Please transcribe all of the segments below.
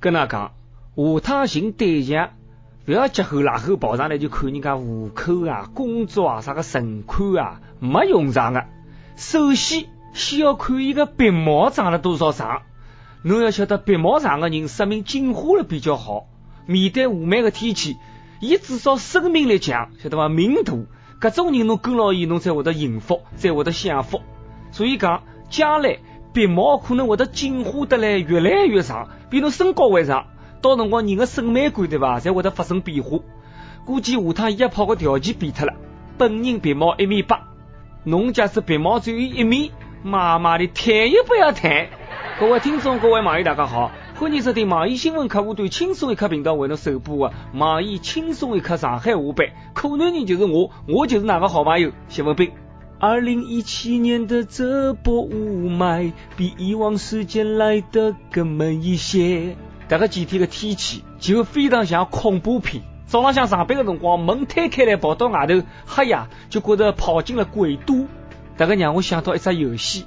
跟他讲，下趟寻对象，不要结后拉后跑上来就看人家户口啊、工作啊、啥个存款啊，没用上的。首先，先要看一个鼻毛长了多少长。侬要晓得，鼻毛长的人说明进化了比较好。面对雾霾的天气，伊至少生命力强，晓得伐？命大，搿种人侬跟牢伊，侬才会得幸福，才会得享福。所以讲，将来鼻毛可能会得进化得来越来越长，比侬身高还长。到辰光人的审美观对伐，才会得发生变化。估计下趟约炮个条件变脱了，本人鼻毛一米八。侬假使鼻毛只有一米，妈妈的谈也不要谈。各位听众，各位网友，大家好，欢迎收听网易新闻客户端轻松一刻频道为侬首播的网易轻松一刻上海话版。可能人就是我，我就是那个好朋友谢文斌。二零一七年的这波雾霾比以往时间来得更猛一些。这个几天的天气就非常像恐怖片。早朗向上班的辰光，门推开来跑到外头，黑呀，就觉得跑进了鬼都。这个让我想到一只游戏，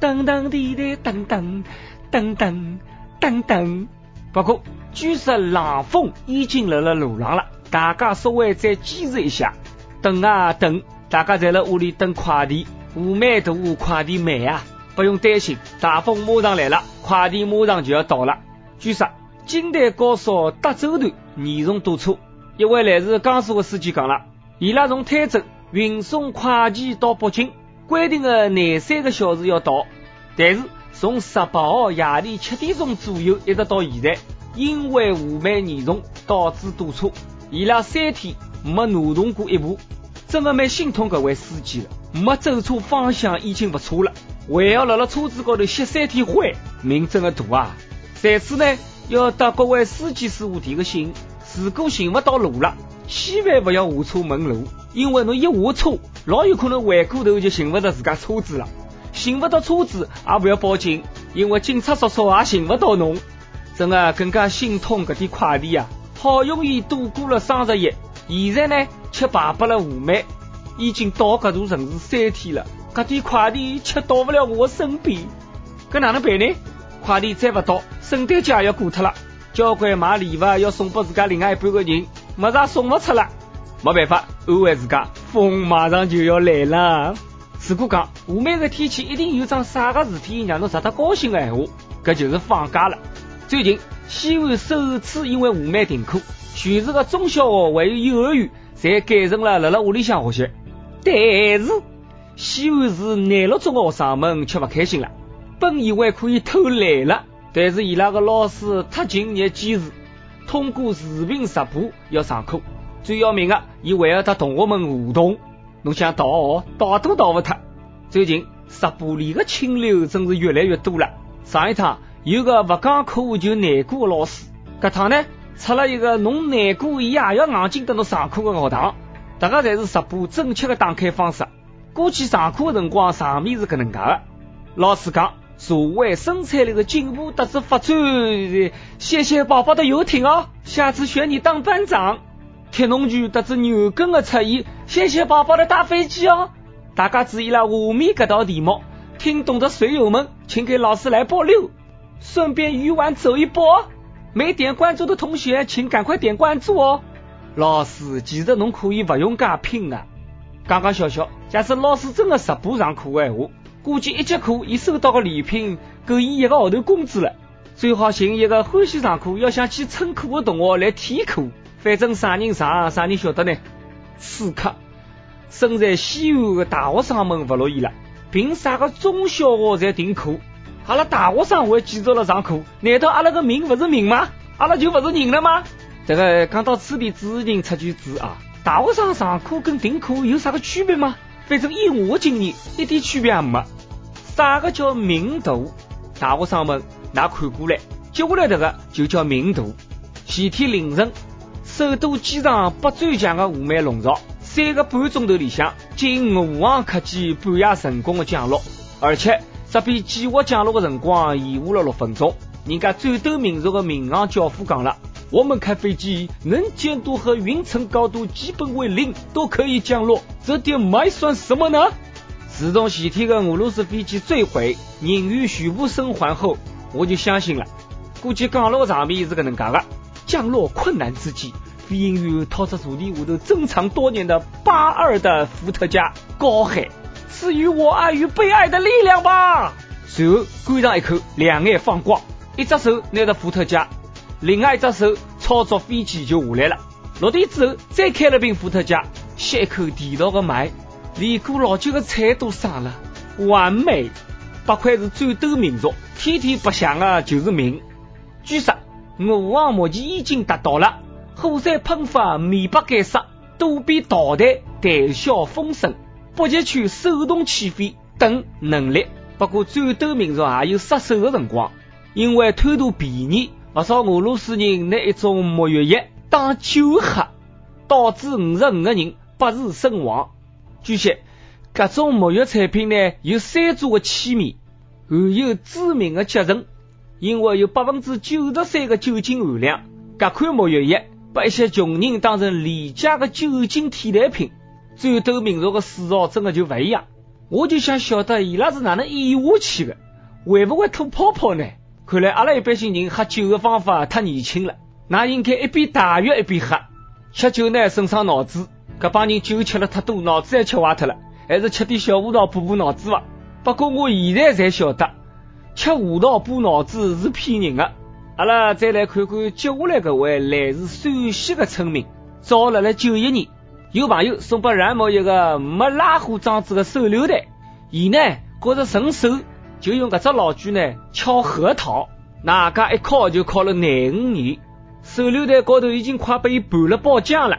噔噔滴滴噔噔噔噔噔噔。不过，据说冷风已经来了路上了，大家稍微再坚持一下，等啊等，大家在了屋里等快递。雾霾大，快递慢啊，不用担心，大风马上来了，快递马上就要到了。据说，京台高速德州段严重堵车。一位来自江苏的司机讲了，伊拉从泰州运送快件到北京，规定的廿三个小时要到，但是从十八号夜里七点钟左右一直到现在，因为雾霾严重导致堵车，伊拉三天没挪动过一步，真的蛮心痛搿位司机了，没走错方向已经不错了，还要辣辣车子高头吸三天灰，命真的大啊！在此呢，要搭各位司机师傅提个醒。如果寻不到路了，千万不要下车问路，因为侬一下车，老有可能回过头就寻不到自家车子了。寻不到车子也不要报警，因为警察叔叔也寻不到侬。真的更加心痛，搿点快递啊，好容易度过了双十一，现在呢却排不了雾霾，已经到搿座城市三天了，搿点快递却到不了我身边，搿哪能办呢？快递再不到，圣诞节也要过脱了。交关买礼物要送拨自家另外一半个人，么子送勿出了，没办法，安慰自家，风马上就要来了。如果讲雾霾个天气一定有桩啥个事体让侬值得高兴的闲话，搿就是放假了。最近西安首次因为雾霾停课，全市的中小学还有幼儿园侪改成了辣辣屋里向学习。但是西安市廿六中的学生们却不开心了，本以为可以偷懒了。但是伊拉个老师太敬业坚持，通过视频直播要上课。最要命的，伊还要和同学们互动。侬想逃学，逃都逃不脱。最近直播里的清流真是越来越多了。上一趟有个不讲课就难过的老师，搿趟呢出了一个侬难过伊也要硬劲等侬上课的学堂。大家侪是直播正确的打开方式。估计上课的辰光场面是搿能介的。老师讲。社会生产力的进步得知发展，谢谢宝宝的游艇哦，下次选你当班长。铁农局得知牛耕的出现，谢谢宝宝的大飞机哦。大家注意了，下面搿道题目，听懂的水友们请给老师来波六，顺便鱼丸走一波。没点关注的同学，请赶快点关注哦。老师，其实侬可以不用加拼啊，讲讲笑笑。假使老师真的直播上课的话。估计一节课，伊收到个礼品够伊一个号头工资了。最好寻一个欢喜上课、要想去蹭课的同学来替课。反正啥人上，啥人晓得呢？此刻，身在西安的大学生们不乐意了。凭啥个中小学在停课，阿拉大学生还继续了上课？难道阿拉个命不是命吗？阿拉就不是人了吗？这个讲到此地，主持人插句嘴啊：大学生上课跟停课有啥个区别吗？反正以我经验，一点区别也没。啥个叫命大？大学生们，拿看过来，接下来这个就叫命大。前天凌晨，首都机场北转墙的雾霾笼罩，三个半钟头里向，近五航客机半夜成功的降落，而且这比计划降落的辰光延误了六分钟。人家战斗民族的民航教父讲了。我们开飞机能见度和云层高度基本为零，都可以降落，这点霾算什么呢？自从前天的俄罗斯飞机坠毁，人员全部生还后，我就相信了，估计降落的场面是搿能介的。降落困难之际，飞行员掏出座椅下头珍藏多年的八二的伏特加，高喊：“赐予我爱与被爱的力量吧！”随后灌上一口，两眼放光，一只手拿着伏特加，另外一只手操作飞机就下来了。落地之后，再开了瓶伏特加，吸一口地道的霾，连过老久的菜都上了，完美！不愧是战斗民族，天天白想的就是命。据说，我王目前已经达到了火山喷发面不改色、躲避导弹谈笑风生、北极圈手动起飞等能力。不过，战斗民族也有失手的辰光，因为贪图便宜，不少俄罗斯人拿一种沐浴液当酒喝，导致五十五个人不治身亡。据悉，各种沐浴产品呢有三组的气味，含有致命的结症，因为有百分之九十三的酒精含量。这款沐浴液把一些穷人当成廉价的酒精替代品，战斗民族的嗜好真的就不一样。我就想晓得伊拉是哪能演下去的，会不会吐泡泡呢？看来阿拉一般性人喝酒的方法太年轻了，那应该一边打药一边喝。吃酒呢，损伤脑子，搿帮人酒吃了太多，脑子也吃坏脱了，还是吃点小胡桃补补脑子吧。不过我现在才晓得，吃胡桃补脑子是骗人的。阿拉再来看看接下来搿位来自陕西的村民，早辣辣九一年。有朋友送给冉某一个没拉虎装置的手榴弹，伊呢觉着顺手，就用搿只老锯呢敲核桃，哪家一敲就敲了廿五年，手榴弹高头已经快被伊拌了爆浆了。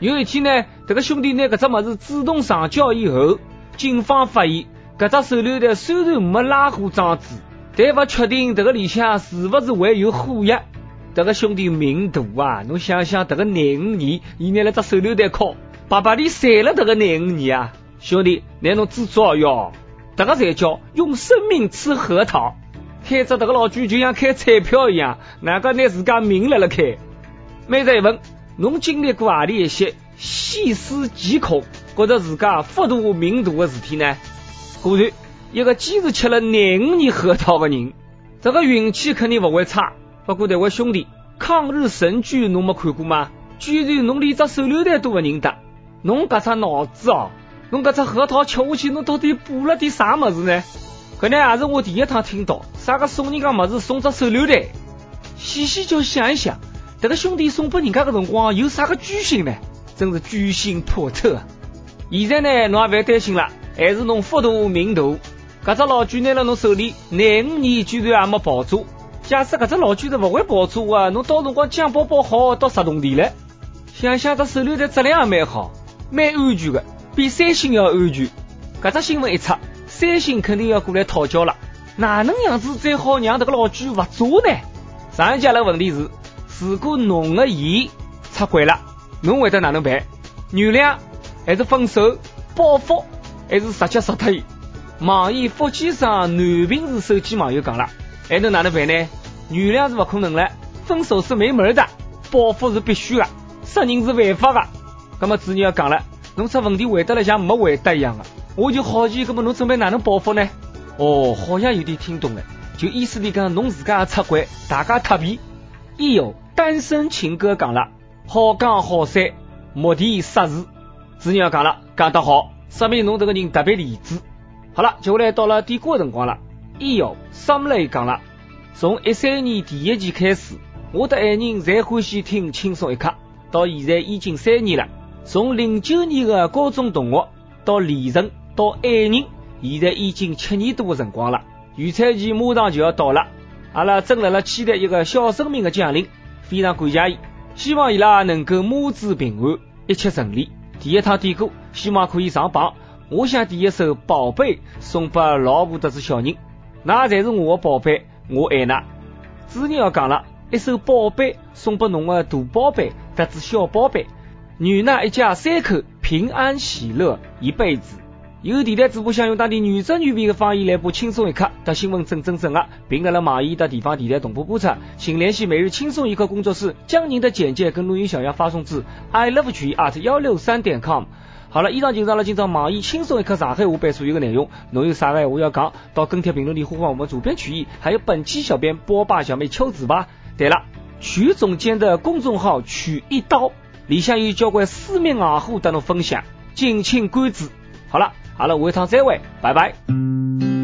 有一天呢，这个兄弟拿搿只物事自动上交以后，警方发现搿只手榴弹虽然没拉虎装置，但不确定这个里向是不是会有火药。这个兄弟命大啊！侬想想，这个廿五年，伊拿了只手榴弹敲。白白的晒了这个廿五年啊，兄弟，拿侬知足哟，这个才叫用生命吃核桃。开着这个老举就像开彩票一样，哪个拿自家命来了开？每日一问，侬经历过何里一些细思极恐、觉得自家福大命大的事体呢？果然，一个坚持吃了廿五年核桃的人，这个运气肯定不会差。不过，这位兄弟，抗日神剧侬没看过吗？居然侬连只手榴弹都不认得！侬搿只脑子哦，侬搿只核桃吃下去，侬到底补了点啥物事呢？搿呢也是我第一趟听到，啥个送人家物事送只手榴弹。细细叫想一想，迭个兄弟送拨人家个辰光有啥个居心呢？真是居心叵测。现在呢，侬也勿要担心了，还是侬福大命大。搿只老举拿了侬手里，廿五年居然也没爆炸。假使搿只老鬼是勿会爆炸啊，侬到辰光酱包包好到十栋地来。想想这手榴弹质量也蛮好。蛮安全的，比三星要安全。搿只新闻一出，三星肯定要过来讨教了。哪能样子才好让这个老巨勿炸呢？上一节的问题是：如果侬的伊出轨了，侬会得哪能办？原谅还是分手？报复还是直接杀脱伊？网易福建省南平市手机网友讲了，还能哪能办呢？原谅是不可能了，分手是没门的，报复是必须的，杀人是违法的。那么主任要讲了，侬这问题回答了像没回答一样的，我就好奇，那么侬准备哪能报复呢？哦，好像有点听懂了，就意思里讲侬自家也出轨，大家特别。一有单身情歌讲了，好讲好散，目的杀事。主任要讲了，讲得好，说明侬这个人特别理智。好了，接下来到了点歌的辰光了。一有 Summer 讲了，从一三年第一季开始，我的爱人侪欢喜听轻松一刻，到现在已经三年了。从零九年的高中同学到恋人到爱人，现在已经七年多的辰光了。预产期马上就要到了，阿拉正辣辣期待一个小生命的降临，非常感谢伊，希望伊拉能够母子平安，一切顺利。第一趟点歌，希望可以上榜。我想点一首《宝贝》送给老婆的子小人，那才是我的宝贝，我爱那。主人要讲了，一首《宝贝》送拨侬的大宝贝，得子小宝贝。愿那一家三口平安喜乐一辈子。有电台主播想用当地原汁原味的方言来播轻松一刻，的新闻正正正啊，并在了网易的地方电台同步播出。请联系每日轻松一刻工作室，将您的简介跟录音小样发送至 i love 曲 at 幺六三点 com。好了，以上就是阿拉今朝网易轻松一刻上海话版所有的内容。侬有啥个话要讲，到跟帖评论里呼唤我们主编曲艺，还有本期小编波霸小妹秋子吧。对了，曲总监的公众号曲一刀里向有交关私密硬货等侬分享，敬请关注。好了，阿拉下一趟再会，拜拜。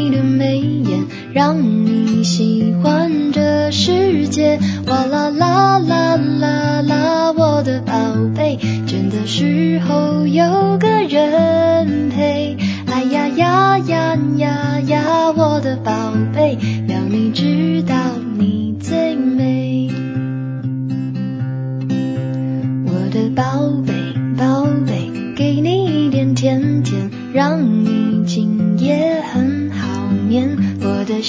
你的眉眼，让你喜欢这世界。哇啦啦啦啦啦，我的宝贝，倦的时候有个人陪。哎呀呀呀呀呀，我的宝贝，要你知道你最美。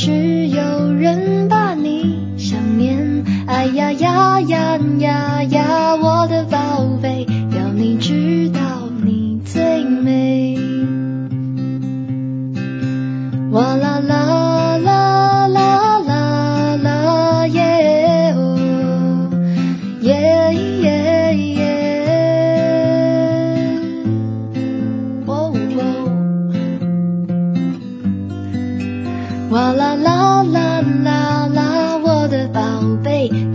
是有人把你想念，哎呀呀呀呀呀，我的宝宝贝